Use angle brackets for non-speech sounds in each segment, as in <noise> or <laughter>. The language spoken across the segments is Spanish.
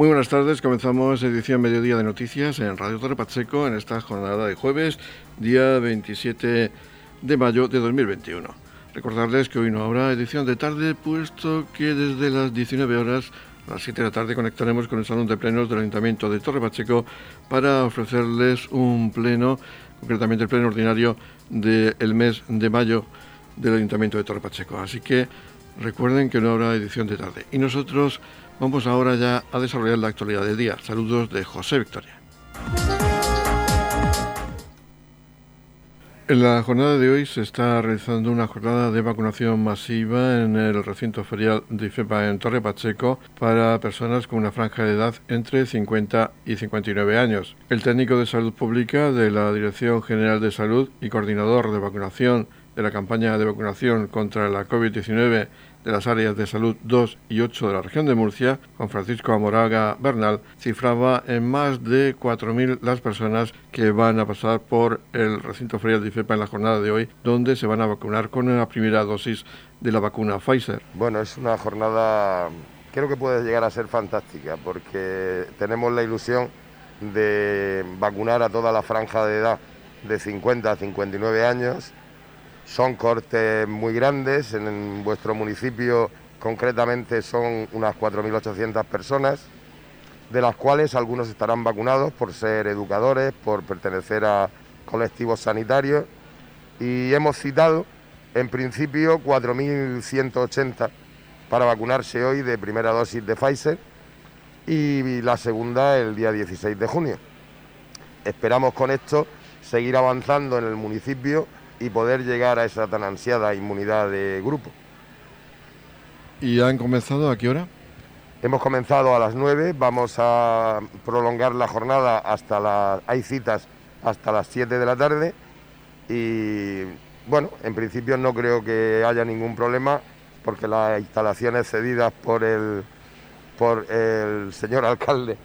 Muy buenas tardes, comenzamos edición Mediodía de Noticias en Radio Torre Pacheco en esta jornada de jueves, día 27 de mayo de 2021. Recordarles que hoy no habrá edición de tarde, puesto que desde las 19 horas a las 7 de la tarde conectaremos con el Salón de Plenos del Ayuntamiento de Torre Pacheco para ofrecerles un pleno, concretamente el pleno ordinario del mes de mayo del Ayuntamiento de Torre Pacheco. Así que recuerden que no habrá edición de tarde. Y nosotros vamos ahora ya a desarrollar la actualidad del día. Saludos de José Victoria. En la jornada de hoy se está realizando una jornada de vacunación masiva en el recinto ferial de IFEPA en Torre Pacheco para personas con una franja de edad entre 50 y 59 años. El técnico de salud pública de la Dirección General de Salud y coordinador de vacunación de la campaña de vacunación contra la COVID-19 de las áreas de salud 2 y 8 de la región de Murcia, Juan Francisco Amoraga Bernal, cifraba en más de 4.000 las personas que van a pasar por el recinto ferial de IFEPA en la jornada de hoy, donde se van a vacunar con una primera dosis de la vacuna Pfizer. Bueno, es una jornada, creo que puede llegar a ser fantástica, porque tenemos la ilusión de vacunar a toda la franja de edad de 50 a 59 años son cortes muy grandes, en vuestro municipio concretamente son unas 4.800 personas, de las cuales algunos estarán vacunados por ser educadores, por pertenecer a colectivos sanitarios y hemos citado en principio 4.180 para vacunarse hoy de primera dosis de Pfizer y la segunda el día 16 de junio. Esperamos con esto seguir avanzando en el municipio y poder llegar a esa tan ansiada inmunidad de grupo. ¿Y han comenzado a qué hora? Hemos comenzado a las 9, vamos a prolongar la jornada hasta las... hay citas hasta las 7 de la tarde y bueno, en principio no creo que haya ningún problema porque las instalaciones cedidas por el, por el señor alcalde,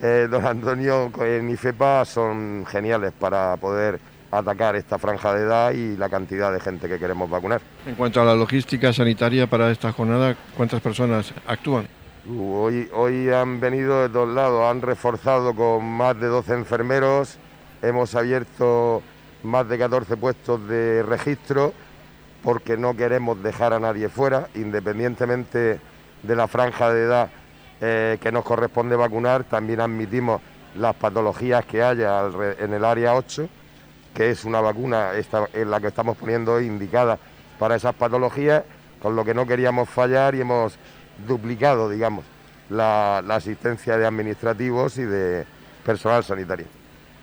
eh, don Antonio en IFEPA, son geniales para poder atacar esta franja de edad y la cantidad de gente que queremos vacunar. En cuanto a la logística sanitaria para esta jornada, ¿cuántas personas actúan? Uh, hoy, hoy han venido de todos lados, han reforzado con más de 12 enfermeros, hemos abierto más de 14 puestos de registro porque no queremos dejar a nadie fuera, independientemente de la franja de edad eh, que nos corresponde vacunar, también admitimos las patologías que haya en el área 8 que es una vacuna en la que estamos poniendo indicada para esas patologías, con lo que no queríamos fallar y hemos duplicado, digamos, la, asistencia de administrativos y de personal sanitario.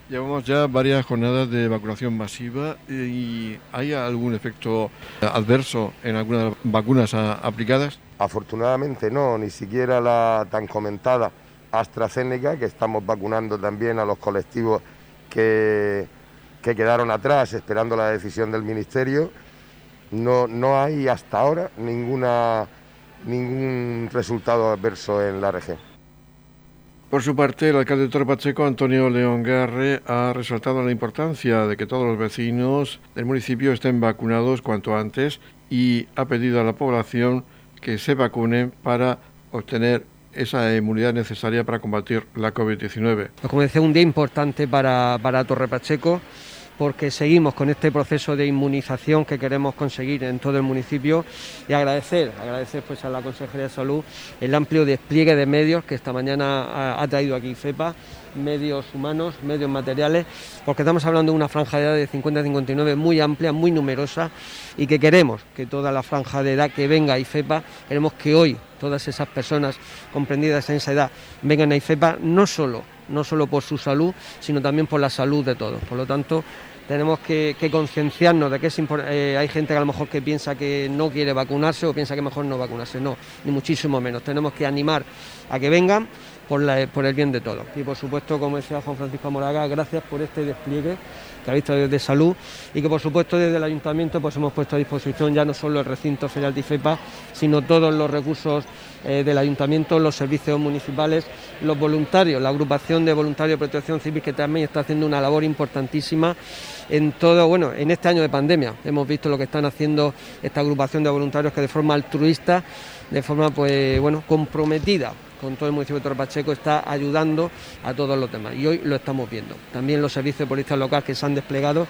Llevamos ya varias jornadas de vacunación masiva y ¿hay algún efecto adverso en algunas de las vacunas aplicadas? Afortunadamente no, ni siquiera la tan comentada AstraZeneca, que estamos vacunando también a los colectivos que que quedaron atrás esperando la decisión del Ministerio. No, no hay hasta ahora ninguna, ningún resultado adverso en la región. Por su parte, el alcalde de Torre Pacheco, Antonio León Garre, ha resaltado la importancia de que todos los vecinos del municipio estén vacunados cuanto antes y ha pedido a la población que se vacunen para obtener esa inmunidad necesaria para combatir la COVID-19. Como decía, un día importante para, para Torre Pacheco porque seguimos con este proceso de inmunización que queremos conseguir en todo el municipio y agradecer, agradecer pues a la Consejería de Salud el amplio despliegue de medios que esta mañana ha, traído aquí FEPA, medios humanos, medios materiales, porque estamos hablando de una franja de edad de 50-59 muy amplia, muy numerosa y que queremos que toda la franja de edad que venga a IFEPA, queremos que hoy todas esas personas comprendidas en esa edad vengan a IFEPA no solo no solo por su salud, sino también por la salud de todos. Por lo tanto, tenemos que, concienciarnos de que eh, hay gente que a lo mejor que piensa que no quiere vacunarse o piensa que mejor no vacunarse. No, ni muchísimo menos. Tenemos que animar a que vengan por, el bien de todos. Y por supuesto, como decía Juan Francisco Moraga, gracias por este despliegue que ha visto desde salud y que por supuesto desde el ayuntamiento pues hemos puesto a disposición ya no solo el recinto ferial de IFEPA, sino todos los recursos eh, del ayuntamiento, los servicios municipales, los voluntarios, la agrupación de voluntarios de protección civil que también está haciendo una labor importantísima en todo, bueno, en este año de pandemia. Hemos visto lo que están haciendo esta agrupación de voluntarios que de forma altruista, de forma pues bueno, comprometida con todo el municipio de Torre Pacheco, está ayudando a todos los demás. Y hoy lo estamos viendo. También los servicios de policía local que se han desplegado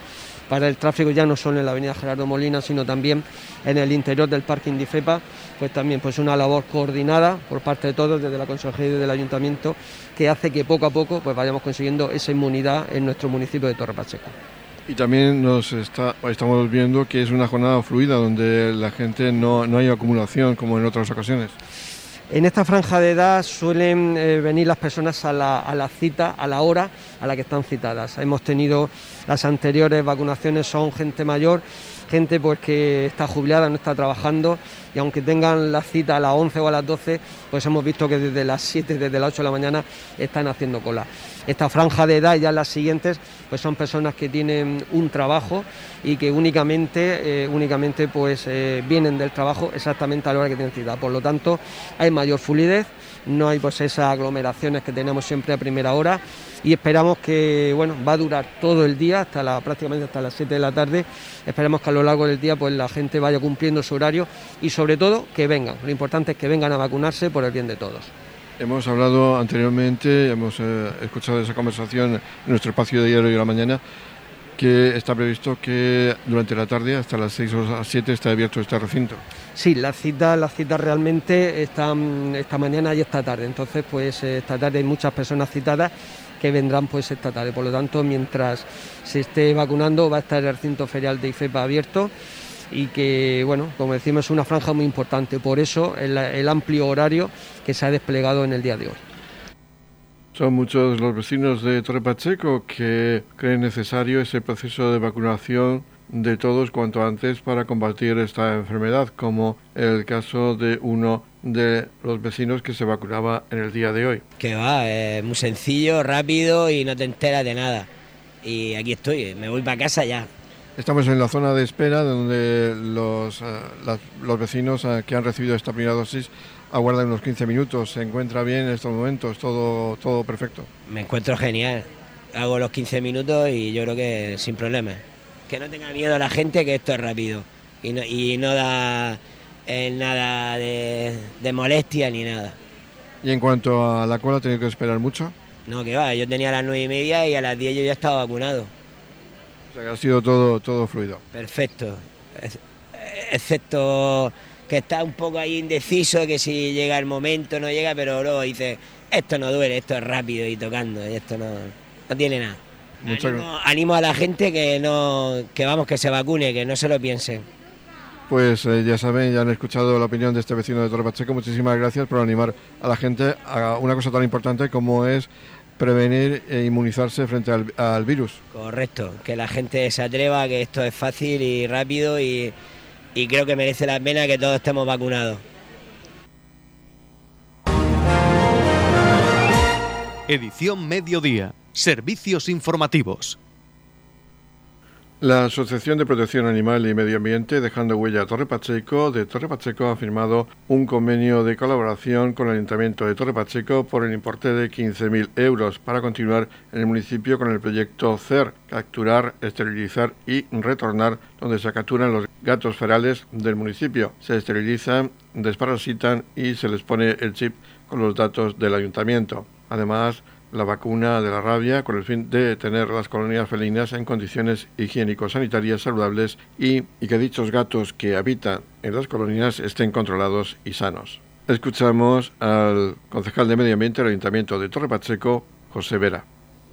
para el tráfico ya no solo en la avenida Gerardo Molina, sino también en el interior del parque Indifepa, pues también pues una labor coordinada por parte de todos, desde la Consejería y del Ayuntamiento, que hace que poco a poco pues vayamos consiguiendo esa inmunidad en nuestro municipio de Torre Pacheco. Y también nos está, estamos viendo que es una jornada fluida donde la gente no, no hay acumulación como en otras ocasiones. En esta franja de edad suelen eh, venir las personas a la, a la, cita, a la hora a la que están citadas. Hemos tenido las anteriores vacunaciones, son gente mayor, gente pues que está jubilada, no está trabajando y aunque tengan la cita a las 11 o a las 12, pues hemos visto que desde las 7, desde las 8 de la mañana están haciendo cola. Esta franja de edad y ya las siguientes, pues son personas que tienen un trabajo y que únicamente, eh, únicamente pues eh, vienen del trabajo exactamente a la hora que tienen cita. Por lo tanto, hay mayor fluidez, no hay pues esas aglomeraciones que tenemos siempre a primera hora y esperamos que bueno va a durar todo el día hasta prácticamente hasta las 7 de la tarde. Esperemos que a lo largo del día pues la gente vaya cumpliendo su horario y sobre todo que vengan. Lo importante es que vengan a vacunarse por el bien de todos Hemos hablado anteriormente, hemos eh, escuchado esa conversación en nuestro espacio de diario de la mañana, que está previsto que durante la tarde, hasta las 6 o las 7, esté abierto este recinto. Sí, las citas, las citas realmente están esta mañana y esta tarde. Entonces, pues esta tarde hay muchas personas citadas que vendrán pues esta tarde. Por lo tanto, mientras se esté vacunando, va a estar el recinto ferial de IFEPA abierto y que, bueno, como decimos, es una franja muy importante. Por eso el, el amplio horario que se ha desplegado en el día de hoy. Son muchos los vecinos de Torre Pacheco que creen necesario ese proceso de vacunación de todos cuanto antes para combatir esta enfermedad, como el caso de uno de los vecinos que se vacunaba en el día de hoy. Que va, es muy sencillo, rápido y no te enteras de nada. Y aquí estoy, me voy para casa ya. Estamos en la zona de espera donde los, las, los vecinos uh, que han recibido esta primera dosis aguardan unos 15 minutos. ¿Se encuentra bien en estos momentos? ¿Todo, todo perfecto? Me encuentro genial. Hago los 15 minutos y yo creo que sin problemas. Que no tenga miedo la gente que esto es rápido y no, y no da eh, nada de, de, molestia ni nada. ¿Y en cuanto a la cola, tenido que esperar mucho? No, que va, yo tenía a las 9 y media y a las 10 yo ya estaba vacunado. O sea que ha sido todo, todo fluido. Perfecto. Excepto que está un poco ahí indeciso, que si llega el momento no llega, pero luego dice, esto no duele, esto es rápido y tocando, y esto no, no tiene nada. Animo, animo, a la gente que no, que vamos, que se vacune, que no se lo piensen. Pues eh, ya saben, ya han escuchado la opinión de este vecino de Torre Pacheco. Muchísimas gracias por animar a la gente a una cosa tan importante como es prevenir e inmunizarse frente al, al virus. Correcto, que la gente se atreva, que esto es fácil y rápido y, y creo que merece la pena que todos estemos vacunados. Edición Mediodía. Servicios informativos. La Asociación de Protección Animal y Medio Ambiente, dejando huella Torre Pacheco, de Torre Pacheco ha firmado un convenio de colaboración con el Ayuntamiento de Torre Pacheco por el importe de 15.000 euros para continuar en el municipio con el proyecto CER, capturar, esterilizar y retornar, donde se capturan los gatos ferales del municipio. Se esterilizan, desparasitan y se les pone el chip con los datos del ayuntamiento. Además, la vacuna de la rabia con el fin de tener las colonias felinas en condiciones higiénico-sanitarias saludables y, que dichos gatos que habitan en las colonias estén controlados y sanos. Escuchamos al concejal de Medio Ambiente del Ayuntamiento de Torre Pacheco, José Vera.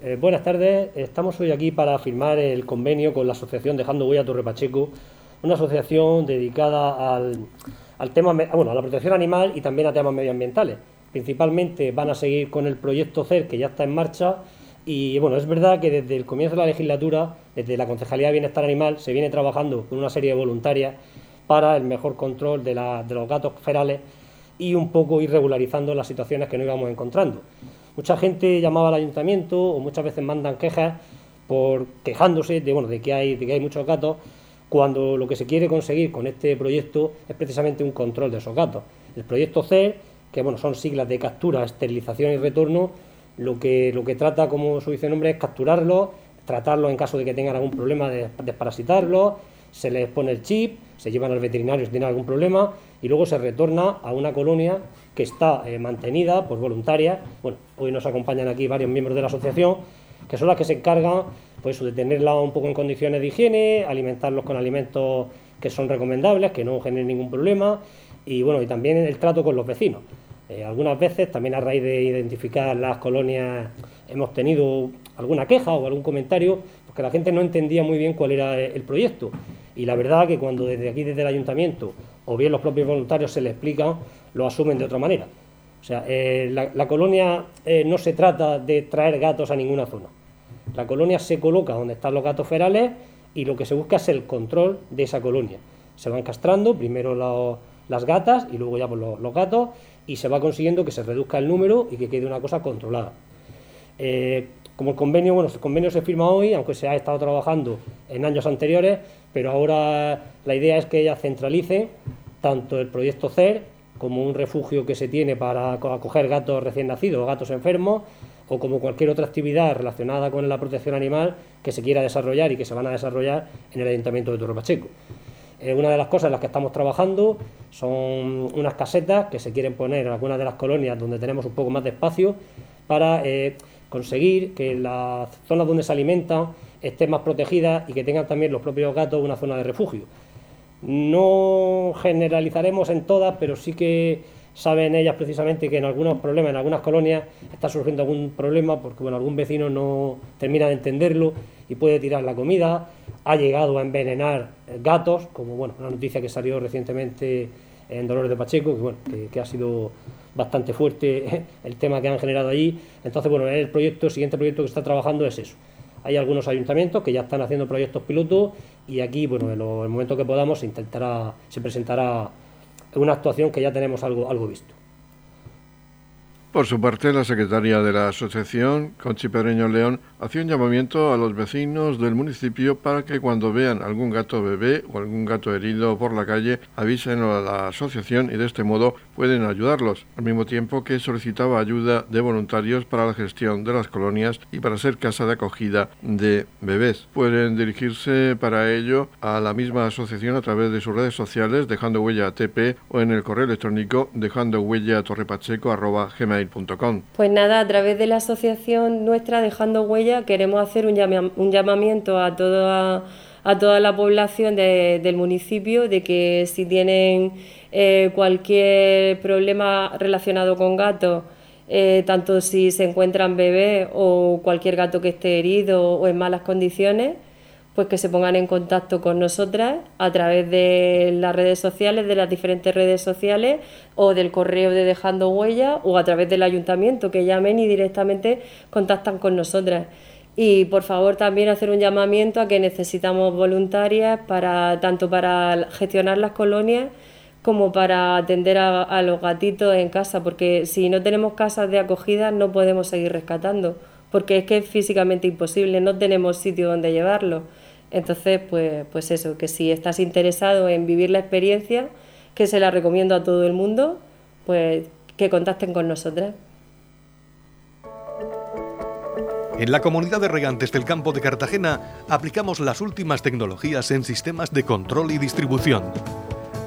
Eh, buenas tardes, estamos hoy aquí para firmar el convenio con la Asociación Dejando Huella Torre Pacheco, una asociación dedicada al, al tema, bueno, a la protección animal y también a temas medioambientales principalmente van a seguir con el proyecto CER que ya está en marcha y bueno, es verdad que desde el comienzo de la legislatura, desde la Concejalía de Bienestar Animal, se viene trabajando con una serie de voluntarias para el mejor control de, los gatos ferales y un poco ir regularizando las situaciones que nos íbamos encontrando. Mucha gente llamaba al ayuntamiento o muchas veces mandan quejas por quejándose de, bueno, de, que hay, de que hay muchos gatos, cuando lo que se quiere conseguir con este proyecto es precisamente un control de esos gatos. El proyecto CER que bueno, son siglas de captura, esterilización y retorno, lo que, lo que trata, como su dice nombre, es capturarlos, tratarlos en caso de que tengan algún problema de desparasitarlos, se les pone el chip, se llevan al veterinario si tienen algún problema y luego se retorna a una colonia que está eh, mantenida por voluntarias. Bueno, hoy nos acompañan aquí varios miembros de la asociación, que son las que se encargan pues, de tenerla un poco en condiciones de higiene, alimentarlos con alimentos que son recomendables, que no generen ningún problema, y bueno, y también el trato con los vecinos. Eh, algunas veces, también a raíz de identificar las colonias, hemos tenido alguna queja o algún comentario, porque la gente no entendía muy bien cuál era el proyecto. Y la verdad que cuando desde aquí, desde el ayuntamiento, o bien los propios voluntarios se les explican, lo asumen de otra manera. O sea, eh, la, colonia eh, no se trata de traer gatos a ninguna zona. La colonia se coloca donde están los gatos ferales y lo que se busca es el control de esa colonia. Se van castrando primero las gatas y luego ya pues, los gatos y se va consiguiendo que se reduzca el número y que quede una cosa controlada. Eh, como el convenio, bueno, el convenio se firma hoy, aunque se ha estado trabajando en años anteriores, pero ahora la idea es que ella centralice tanto el proyecto CER como un refugio que se tiene para acoger gatos recién nacidos o gatos enfermos, o como cualquier otra actividad relacionada con la protección animal que se quiera desarrollar y que se van a desarrollar en el Ayuntamiento de Torre Pacheco. Eh, una de las cosas en las que estamos trabajando son unas casetas que se quieren poner en algunas de las colonias donde tenemos un poco más de espacio para eh, conseguir que las zonas donde se alimentan estén más protegidas y que tengan también los propios gatos una zona de refugio. No generalizaremos en todas, pero sí que saben ellas precisamente que en algunos problemas, en algunas colonias, está surgiendo algún problema porque bueno, algún vecino no termina de entenderlo y puede tirar la comida, ha llegado a envenenar gatos, como bueno, una noticia que salió recientemente en Dolores de Pacheco, que, bueno, que, ha sido bastante fuerte <laughs> el tema que han generado allí. Entonces, bueno, el proyecto, el siguiente proyecto que está trabajando es eso. Hay algunos ayuntamientos que ya están haciendo proyectos pilotos y aquí, bueno, en, el momento que podamos, se intentará, se presentará una actuación que ya tenemos algo, algo visto. Por su parte, la secretaria de la asociación, Conchi Pedreño León, hacía un llamamiento a los vecinos del municipio para que cuando vean algún gato bebé o algún gato herido por la calle, avisen a la asociación y de este modo pueden ayudarlos, al mismo tiempo que solicitaba ayuda de voluntarios para la gestión de las colonias y para ser casa de acogida de bebés. Pueden dirigirse para ello a la misma asociación a través de sus redes sociales, dejando huella a TP o en el correo electrónico dejando huella a torrepacheco pues nada, a través de la asociación nuestra Dejando Huella queremos hacer un, llamamiento a toda, la población del municipio de que si tienen eh, cualquier problema relacionado con gatos, eh, tanto si se encuentran bebés o cualquier gato que esté herido o en malas condiciones, pues que se pongan en contacto con nosotras a través de las redes sociales, de las diferentes redes sociales o del correo de Dejando Huella o a través del ayuntamiento, que llamen y directamente contactan con nosotras. Y por favor también hacer un llamamiento a que necesitamos voluntarias para tanto para gestionar las colonias como para atender a, a los gatitos en casa, porque si no tenemos casas de acogida no podemos seguir rescatando, porque es que es físicamente imposible, no tenemos sitio donde llevarlos. Entonces, pues, pues eso, que si estás interesado en vivir la experiencia, que se la recomiendo a todo el mundo, pues que contacten con nosotras. En la comunidad de regantes del campo de Cartagena aplicamos las últimas tecnologías en sistemas de control y distribución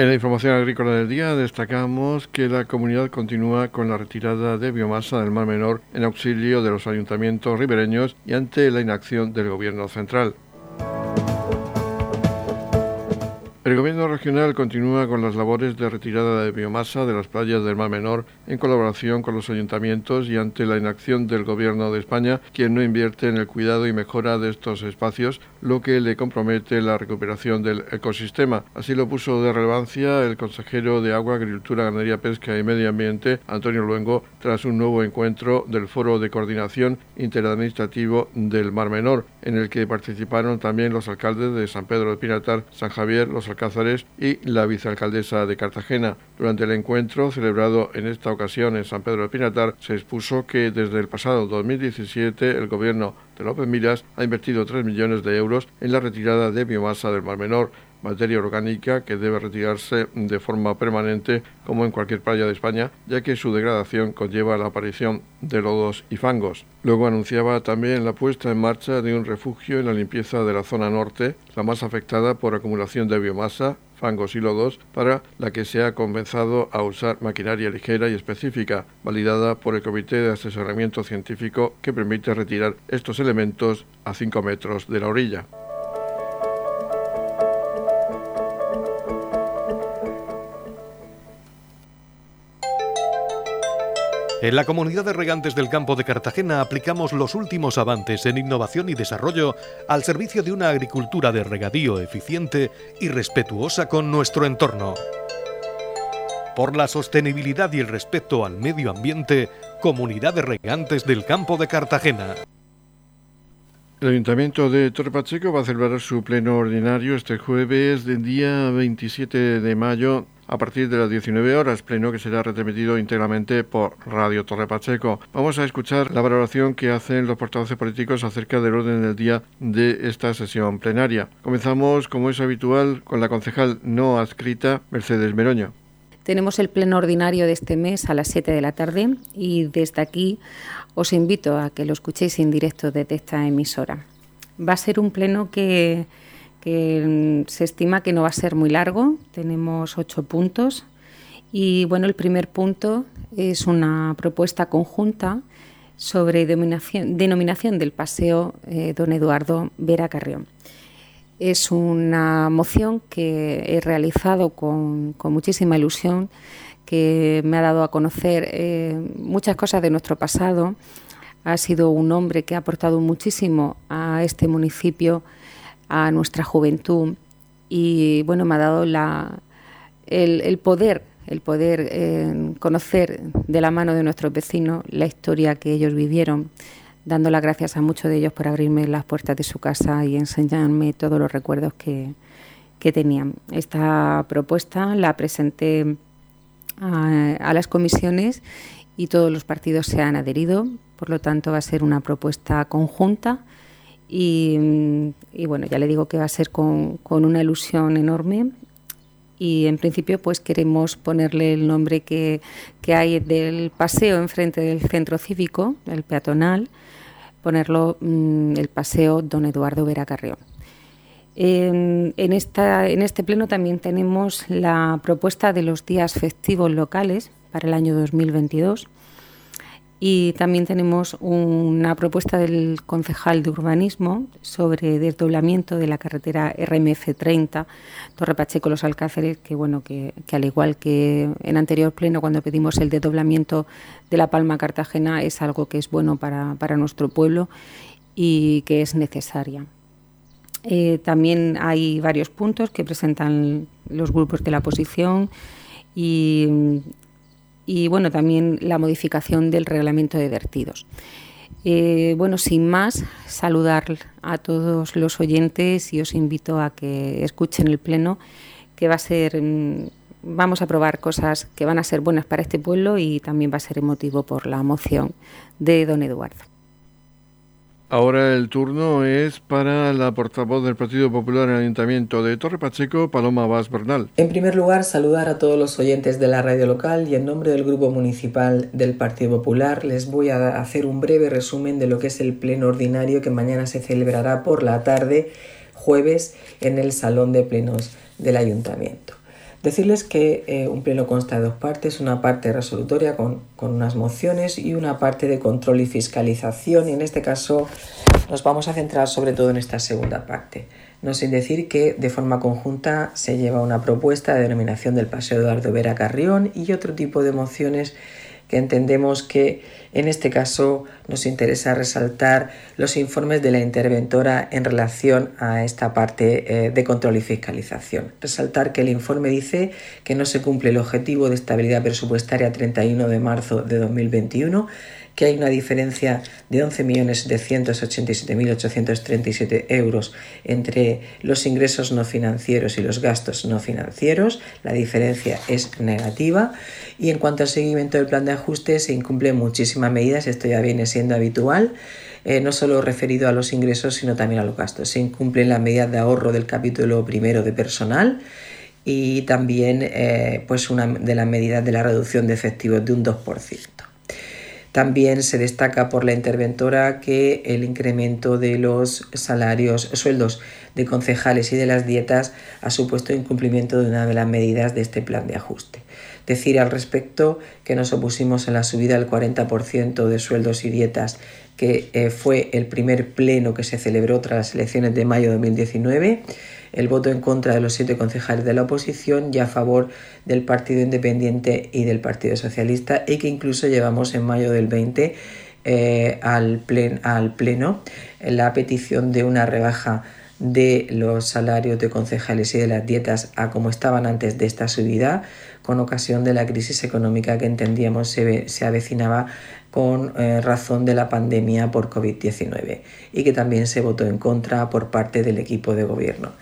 En la información agrícola del día destacamos que la comunidad continúa con la retirada de biomasa del Mar Menor en auxilio de los ayuntamientos ribereños y ante la inacción del Gobierno central. El gobierno regional continúa con las labores de retirada de biomasa de las playas del Mar Menor en colaboración con los ayuntamientos y ante la inacción del gobierno de España, quien no invierte en el cuidado y mejora de estos espacios, lo que le compromete la recuperación del ecosistema. Así lo puso de relevancia el consejero de Agua, Agricultura, Ganadería, Pesca y Medio Ambiente, Antonio Luengo, tras un nuevo encuentro del Foro de Coordinación Interadministrativo del Mar Menor, en el que participaron también los alcaldes de San Pedro de Pinatar, San Javier, los Alcázares y la vicealcaldesa de Cartagena. Durante el encuentro celebrado en esta ocasión en San Pedro del Pinatar se expuso que desde el pasado 2017 el gobierno de López Miras ha invertido 3 millones de euros en la retirada de biomasa del Mar Menor materia orgánica que debe retirarse de forma permanente como en cualquier playa de España, ya que su degradación conlleva la aparición de lodos y fangos. Luego anunciaba también la puesta en marcha de un refugio en la limpieza de la zona norte, la más afectada por acumulación de biomasa, fangos y lodos, para la que se ha comenzado a usar maquinaria ligera y específica, validada por el Comité de Asesoramiento Científico que permite retirar estos elementos a 5 metros de la orilla. En la comunidad de regantes del campo de Cartagena aplicamos los últimos avances en innovación y desarrollo al servicio de una agricultura de regadío eficiente y respetuosa con nuestro entorno. Por la sostenibilidad y el respeto al medio ambiente, Comunidad de Regantes del Campo de Cartagena. El Ayuntamiento de Torre Pacheco va a celebrar su pleno ordinario este jueves del día 27 de mayo a partir de las 19 horas, pleno que será retransmitido íntegramente por Radio Torre Pacheco. Vamos a escuchar la valoración que hacen los portavoces políticos acerca del orden del día de esta sesión plenaria. Comenzamos, como es habitual, con la concejal no adscrita, Mercedes Meroño. Tenemos el pleno ordinario de este mes a las 7 de la tarde y desde aquí os invito a que lo escuchéis en directo desde esta emisora. Va a ser un pleno que que mm, se estima que no va a ser muy largo. Tenemos ocho puntos. Y bueno, el primer punto es una propuesta conjunta sobre denominación, del paseo eh, Don Eduardo Vera Carrión. Es una moción que he realizado con, muchísima ilusión, que me ha dado a conocer eh, muchas cosas de nuestro pasado. Ha sido un hombre que ha aportado muchísimo a este municipio a nuestra juventud y bueno, me ha dado la, el, poder, el poder eh, conocer de la mano de nuestros vecinos la historia que ellos vivieron, dando las gracias a muchos de ellos por abrirme las puertas de su casa y enseñarme todos los recuerdos que, que tenían. Esta propuesta la presenté a, a las comisiones y todos los partidos se han adherido, por lo tanto va a ser una propuesta conjunta y, bueno, ya le digo que va a ser con, una ilusión enorme y en principio pues queremos ponerle el nombre que, hay del paseo enfrente del centro cívico, el peatonal, ponerlo mm, el paseo Don Eduardo Vera Carrión. En, este pleno también tenemos la propuesta de los días festivos locales para el año 2022 y también tenemos una propuesta del concejal de urbanismo sobre desdoblamiento de la carretera RMF 30 Torre Pacheco Los Alcáceres, que bueno, que, al igual que en anterior pleno cuando pedimos el desdoblamiento de la Palma Cartagena es algo que es bueno para, nuestro pueblo y que es necesaria. Eh, también hay varios puntos que presentan los grupos de la oposición y y bueno, también la modificación del reglamento de vertidos. Eh, bueno, sin más, saludar a todos los oyentes y os invito a que escuchen el pleno, que va a ser, mm, vamos a probar cosas que van a ser buenas para este pueblo y también va a ser emotivo por la moción de don Eduardo. Ahora el turno es para la portavoz del Partido Popular en el Ayuntamiento de Torre Pacheco, Paloma Vaz Bernal. En primer lugar, saludar a todos los oyentes de la radio local y en nombre del Grupo Municipal del Partido Popular les voy a hacer un breve resumen de lo que es el pleno ordinario que mañana se celebrará por la tarde, jueves, en el Salón de Plenos del Ayuntamiento. Decirles que eh, un pleno consta de dos partes, una parte resolutoria con, unas mociones y una parte de control y fiscalización y en este caso nos vamos a centrar sobre todo en esta segunda parte. No sin decir que de forma conjunta se lleva una propuesta de denominación del Paseo Eduardo Vera Carrión y otro tipo de mociones que entendemos que En este caso nos interesa resaltar los informes de la interventora en relación a esta parte eh, de control y fiscalización. Resaltar que el informe dice que no se cumple el objetivo de estabilidad presupuestaria 31 de marzo de 2021 que hay una diferencia de 11.787.837 euros entre los ingresos no financieros y los gastos no financieros. La diferencia es negativa. Y en cuanto al seguimiento del plan de ajuste, se incumplen muchísimas medidas. Esto ya viene siendo habitual. Eh, no solo referido a los ingresos, sino también a los gastos. Se incumplen las medidas de ahorro del capítulo primero de personal y también eh, pues una de las medidas de la reducción de efectivos de un 2%. También se destaca por la interventora que el incremento de los salarios, sueldos de concejales y de las dietas ha supuesto incumplimiento de una de las medidas de este plan de ajuste. Decir al respecto que nos opusimos a la subida del 40% de sueldos y dietas que eh, fue el primer pleno que se celebró tras las elecciones de mayo de 2019 el voto en contra de los siete concejales de la oposición y a favor del Partido Independiente y del Partido Socialista y que incluso llevamos en mayo del 20 eh, al, al Pleno la petición de una rebaja de los salarios de concejales y de las dietas a como estaban antes de esta subida, con ocasión de la crisis económica que entendíamos se, se avecinaba con eh, razón de la pandemia por COVID-19 y que también se votó en contra por parte del equipo de gobierno.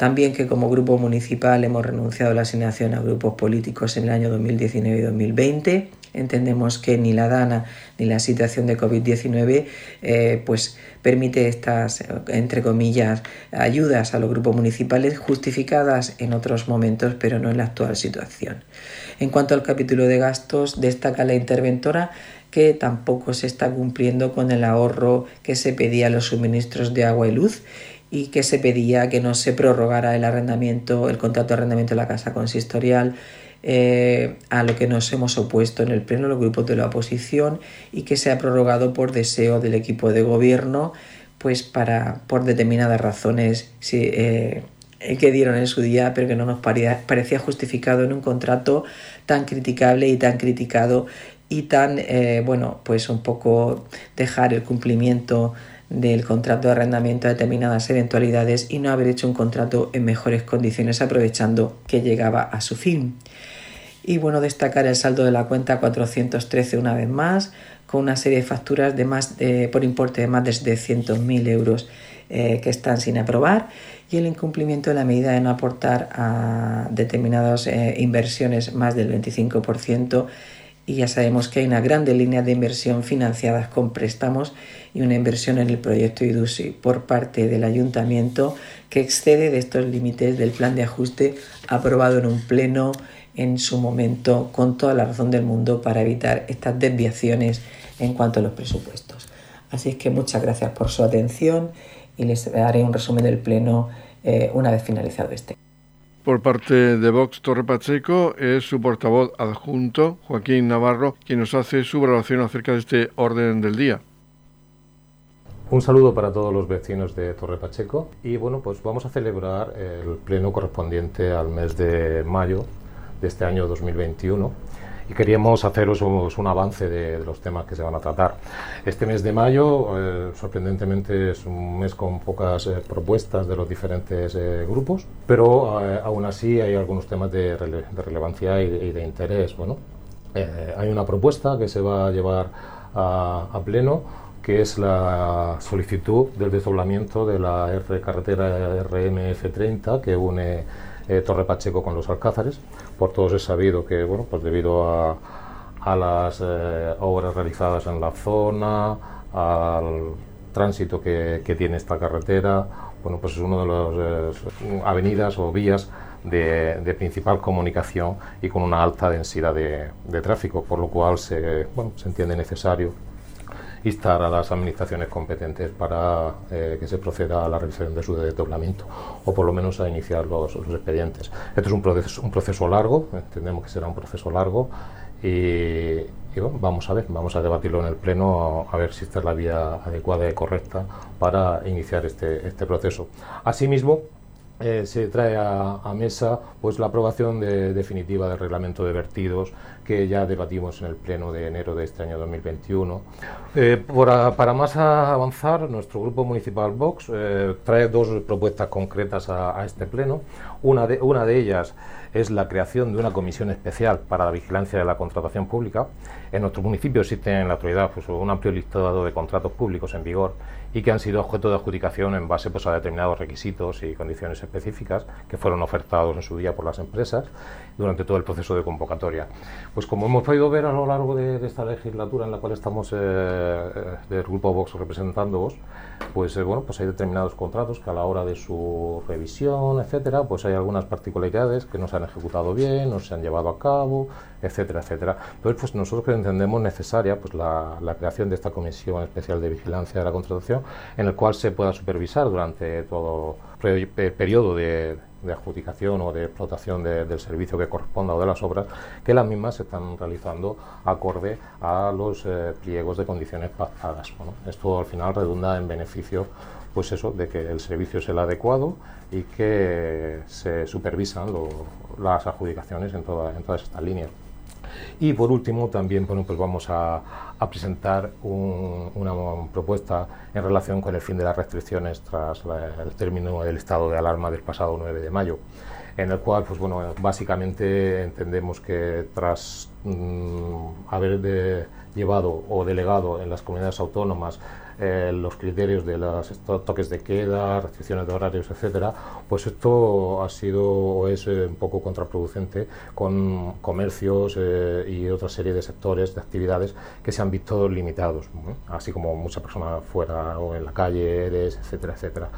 También que como grupo municipal hemos renunciado a la asignación a grupos políticos en el año 2019 y 2020. Entendemos que ni la DANA ni la situación de COVID-19 eh, pues permite estas, entre comillas, ayudas a los grupos municipales justificadas en otros momentos, pero no en la actual situación. En cuanto al capítulo de gastos, destaca la interventora que tampoco se está cumpliendo con el ahorro que se pedía a los suministros de agua y luz y que se pedía que no se prorrogara el arrendamiento, el contrato de arrendamiento de la casa consistorial, eh, a lo que nos hemos opuesto en el pleno los grupos de la oposición y que se ha prorrogado por deseo del equipo de gobierno, pues para por determinadas razones eh, que dieron en su día, pero que no nos parecía, parecía justificado en un contrato tan criticable y tan criticado y tan, eh, bueno, pues un poco dejar el cumplimiento del contrato de arrendamiento a determinadas eventualidades y no haber hecho un contrato en mejores condiciones aprovechando que llegaba a su fin. Y bueno, destacar el saldo de la cuenta 413 una vez más, con una serie de facturas de más por importe de más de 700.000 euros eh, que están sin aprobar y el incumplimiento de la medida de no aportar a determinadas eh, inversiones más del 25% y ya sabemos que hay una grande línea de inversión financiadas con préstamos y una inversión en el proyecto IDUSI por parte del ayuntamiento que excede de estos límites del plan de ajuste aprobado en un pleno en su momento con toda la razón del mundo para evitar estas desviaciones en cuanto a los presupuestos. Así es que muchas gracias por su atención y les daré un resumen del pleno eh, una vez finalizado este. Por parte de Vox Torre Pacheco es su portavoz adjunto, Joaquín Navarro, quien nos hace su valoración acerca de este orden del día. Un saludo para todos los vecinos de Torre Pacheco y bueno, pues vamos a celebrar el pleno correspondiente al mes de mayo de este año 2021 y queríamos haceros un, avance de, los temas que se van a tratar. Este mes de mayo, eh, sorprendentemente, es un mes con pocas eh, propuestas de los diferentes eh, grupos, pero aún así hay algunos temas de, relevancia y de, interés. Bueno, hay una propuesta que se va a llevar a, a pleno que es la solicitud del desdoblamiento de la R carretera RMF30 que une eh, Torre Pacheco con los Alcázares. Por todos es sabido que, bueno, pues debido a, a las eh, obras realizadas en la zona, al tránsito que, tiene esta carretera, bueno, pues es una de las eh, avenidas o vías de, de, principal comunicación y con una alta densidad de, de tráfico, por lo cual se, bueno, se entiende necesario instar a las administraciones competentes para eh, que se proceda a la revisión de su desdoblamiento o por lo menos a iniciar los, expedientes. Esto es un proceso, un proceso largo, entendemos que será un proceso largo y, vamos a ver, vamos a debatirlo en el Pleno a, ver si esta es la vía adecuada y correcta para iniciar este, este proceso. Asimismo, eh, se trae a, mesa pues la aprobación definitiva del reglamento de vertidos que ya debatimos en el pleno de enero de este año 2021. Eh, para más avanzar, nuestro grupo municipal Vox eh, trae dos propuestas concretas a, este pleno. Una de, una de ellas es la creación de una comisión especial para la vigilancia de la contratación pública. En nuestro municipio existe en la actualidad pues, un amplio listado de contratos públicos en vigor y que han sido objeto de adjudicación en base pues, a determinados requisitos y condiciones específicas que fueron ofertados en su día por las empresas durante todo el proceso de convocatoria. Pues como hemos podido ver a lo largo de, esta legislatura en la cual estamos eh, eh, del Grupo Vox representándoos, pues eh, bueno, pues hay determinados contratos que a la hora de su revisión, etcétera, pues hay algunas particularidades que no se han ejecutado bien, no se han llevado a cabo, etcétera, etcétera. Entonces, pues nosotros entendemos necesaria pues la, la creación de esta comisión especial de vigilancia de la contratación en el cual se pueda supervisar durante todo el periodo de, adjudicación o de explotación del servicio que corresponda o de las obras, que las mismas se están realizando acorde a los eh, pliegos de condiciones pactadas. esto al final redunda en beneficio pues eso, de que el servicio es el adecuado y que se supervisan las adjudicaciones en, en todas estas líneas. Y por último, también pues vamos a, presentar una propuesta en relación con el fin de las restricciones tras el término del estado de alarma del pasado 9 de mayo en el cual, pues bueno, básicamente entendemos que tras mm, haber llevado o delegado en las comunidades autónomas eh, los criterios de los toques de queda, restricciones de horarios, etcétera, pues esto ha sido o es eh, un poco contraproducente con comercios eh, y otra serie de sectores, de actividades que se han visto limitados, así como muchas personas fuera o en la calle, etcétera, etcétera.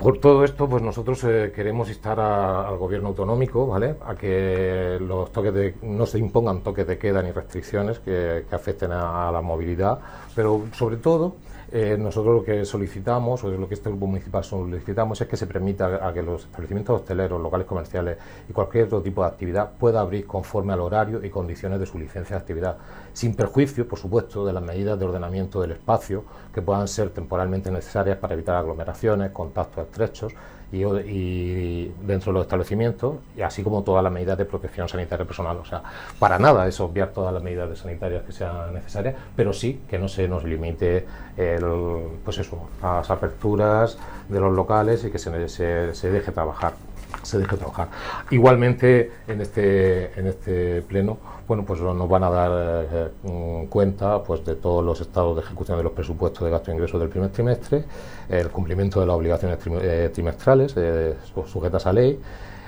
Por todo esto, pues nosotros eh, queremos instar al gobierno autonómico, ¿vale? A que los toques de, no se impongan toques de queda ni restricciones que, afecten a, la movilidad, pero sobre todo eh, nosotros lo que solicitamos, o lo que este grupo municipal solicitamos, es que se permita a que los establecimientos hosteleros, locales comerciales y cualquier otro tipo de actividad pueda abrir conforme al horario y condiciones de su licencia de actividad, sin perjuicio, por supuesto, de las medidas de ordenamiento del espacio que puedan ser temporalmente necesarias para evitar aglomeraciones, contactos estrechos y, dentro de los establecimientos, y así como todas las medidas de protección sanitaria personal. O sea, para nada es obviar todas las medidas sanitarias que sean necesarias, pero sí que no se nos limite el, pues eso, las aperturas de los locales y que se, se, se deje trabajar se deje trabajar. Igualmente, en este, en este pleno, bueno, pues nos van a dar eh, mm, cuenta pues, de todos los estados de ejecución de los presupuestos de gasto e ingresos del primer trimestre, el cumplimiento de las obligaciones eh, trimestrales eh, sujetas a ley,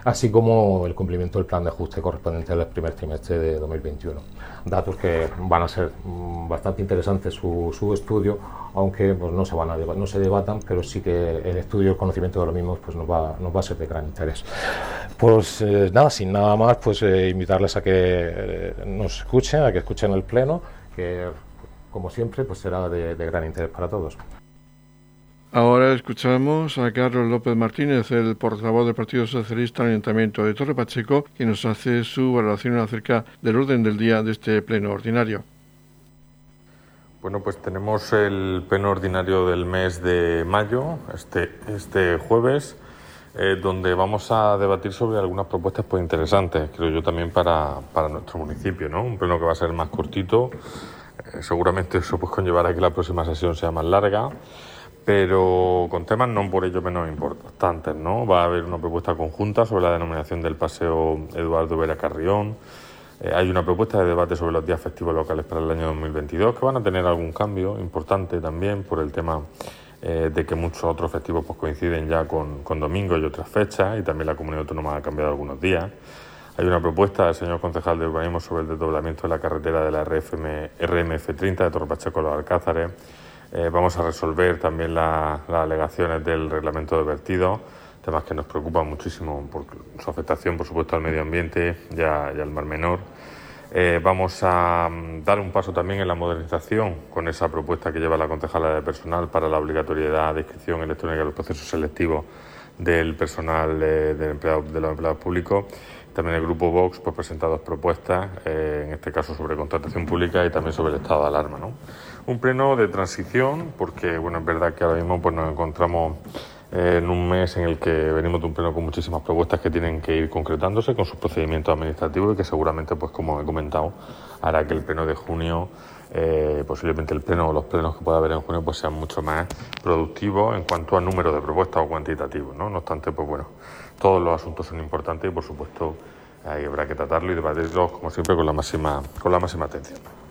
así como el cumplimiento del plan de ajuste correspondiente al primer trimestre de 2021. Datos que van a ser mm, bastante interesantes su, estudio, aunque pues, no se van a no se debatan, pero sí que el estudio el conocimiento de los mismos pues, nos, va, nos va a ser de gran interés. Pues eh, nada, sin nada más, pues eh, invitarles a que eh, nos escuchen, a que escuchen el pleno, que como siempre pues será de gran interés para todos. Ahora escuchamos a Carlos López Martínez, el portavoz del Partido Socialista en el Ayuntamiento de Torre Pacheco, que nos hace su valoración acerca del orden del día de este pleno ordinario. Bueno, pues tenemos el pleno ordinario del mes de mayo, este, este jueves, eh, donde vamos a debatir sobre algunas propuestas pues, interesantes, creo yo también para, para nuestro municipio, ¿no? Un pleno que va a ser más cortito, eh, seguramente eso pues conllevará que la próxima sesión sea más larga pero con temas no por ello menos importantes, ¿no? Va a haber una propuesta conjunta sobre la denominación del paseo Eduardo Vera Carrión. Eh, hay una propuesta de debate sobre los días festivos locales para el año 2022 que van a tener algún cambio importante también por el tema eh, de que muchos otros festivos pues, coinciden ya con, con domingos y otras fechas y también la comunidad autónoma ha cambiado algunos días. Hay una propuesta del señor concejal de urbanismo sobre el desdoblamiento de la carretera de la RFM, RMF30 de Torrepacheco a los Alcázares eh, vamos a resolver también las alegaciones del reglamento de vertido, temas que nos preocupan muchísimo por su afectación, por supuesto, al medio ambiente y, al mar menor. Eh, vamos a mm, dar un paso también en la modernización con esa propuesta que lleva la concejala de personal para la obligatoriedad de inscripción electrónica en los procesos selectivos del personal de, de los empleados públicos. También el Grupo Vox pues, presenta dos propuestas, eh, en este caso sobre contratación pública y también sobre el estado de alarma. ¿no? Un pleno de transición, porque bueno, es verdad que ahora mismo pues, nos encontramos eh, en un mes en el que venimos de un pleno con muchísimas propuestas que tienen que ir concretándose con sus procedimientos administrativos y que seguramente, pues como he comentado, hará que el pleno de junio, eh, posiblemente el pleno o los plenos que pueda haber en junio, pues sean mucho más productivos en cuanto a número de propuestas o cuantitativos. ¿no? no obstante, pues bueno, todos los asuntos son importantes y por supuesto habrá que tratarlo y debatirlos como siempre con la máxima, con la máxima atención.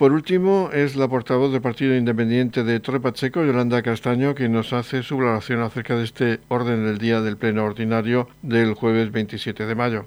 Por último, es la portavoz del Partido Independiente de Torre Pacheco, Yolanda Castaño, quien nos hace su valoración acerca de este orden del día del Pleno Ordinario del jueves 27 de mayo.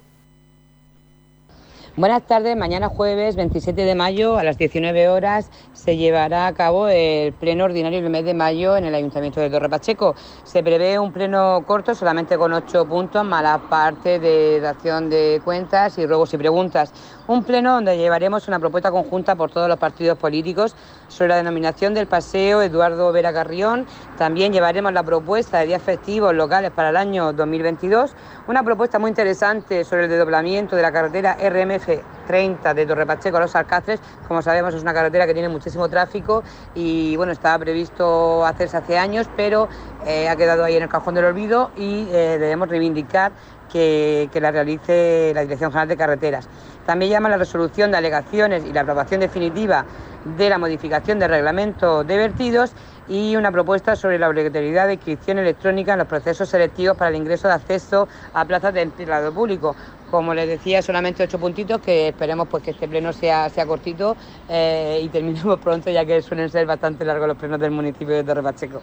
Buenas tardes, mañana jueves 27 de mayo a las 19 horas se llevará a cabo el pleno ordinario del mes de mayo en el Ayuntamiento de Torre Pacheco. Se prevé un pleno corto solamente con ocho puntos, más la parte de dación de cuentas y ruegos y preguntas. Un pleno donde llevaremos una propuesta conjunta por todos los partidos políticos sobre la denominación del paseo Eduardo Vera Carrión. También llevaremos la propuesta de días festivos locales para el año 2022. Una propuesta muy interesante sobre el desdoblamiento de la carretera RMF 30 de Torre Pacheco a Los Alcáceres. Como sabemos es una carretera que tiene muchísimo tráfico y bueno, estaba previsto hacerse hace años, pero eh, ha quedado ahí en el cajón del olvido y eh, debemos reivindicar que, que, la realice la Dirección General de Carreteras. También llama la resolución de alegaciones y la aprobación definitiva de la modificación del reglamento de vertidos y una propuesta sobre la obligatoriedad de inscripción electrónica en los procesos selectivos para el ingreso de acceso a plazas de empleado público. Como les decía, solamente ocho puntitos que esperemos pues que este pleno sea, sea cortito eh, y terminemos <laughs> pronto ya que suelen ser bastante largos los plenos del municipio de Torre Pacheco.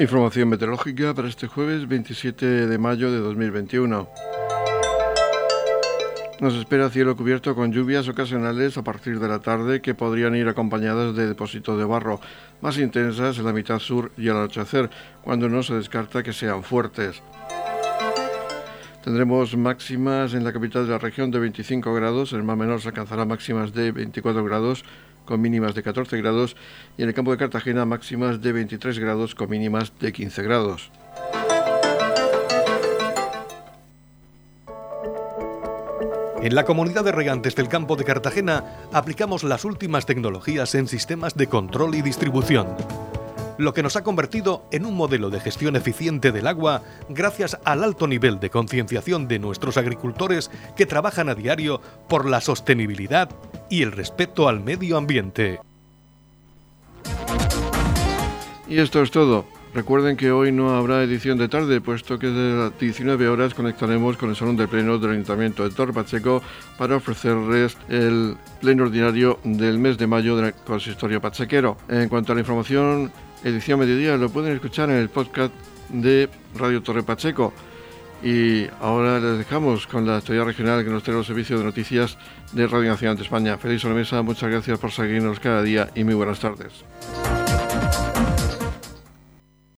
Información meteorológica para este jueves 27 de mayo de 2021. Nos espera cielo cubierto con lluvias ocasionales a partir de la tarde que podrían ir acompañadas de depósitos de barro, más intensas en la mitad sur y al anochecer, cuando no se descarta que sean fuertes. Tendremos máximas en la capital de la región de 25 grados, el mar menor se alcanzará máximas de 24 grados con mínimas de 14 grados y en el campo de Cartagena máximas de 23 grados con mínimas de 15 grados. En la comunidad de regantes del campo de Cartagena aplicamos las últimas tecnologías en sistemas de control y distribución lo que nos ha convertido en un modelo de gestión eficiente del agua gracias al alto nivel de concienciación de nuestros agricultores que trabajan a diario por la sostenibilidad y el respeto al medio ambiente. Y esto es todo. Recuerden que hoy no habrá edición de tarde, puesto que desde las 19 horas conectaremos con el Salón de Pleno del Ayuntamiento de Torre Pacheco para ofrecerles el pleno ordinario del mes de mayo del consistorio pachequero. En cuanto a la información edición mediodía, lo pueden escuchar en el podcast de Radio Torre Pacheco. Y ahora les dejamos con la actualidad regional que nos trae los servicios de noticias de Radio Nacional de España. Feliz sobremesa, muchas gracias por seguirnos cada día y muy buenas tardes.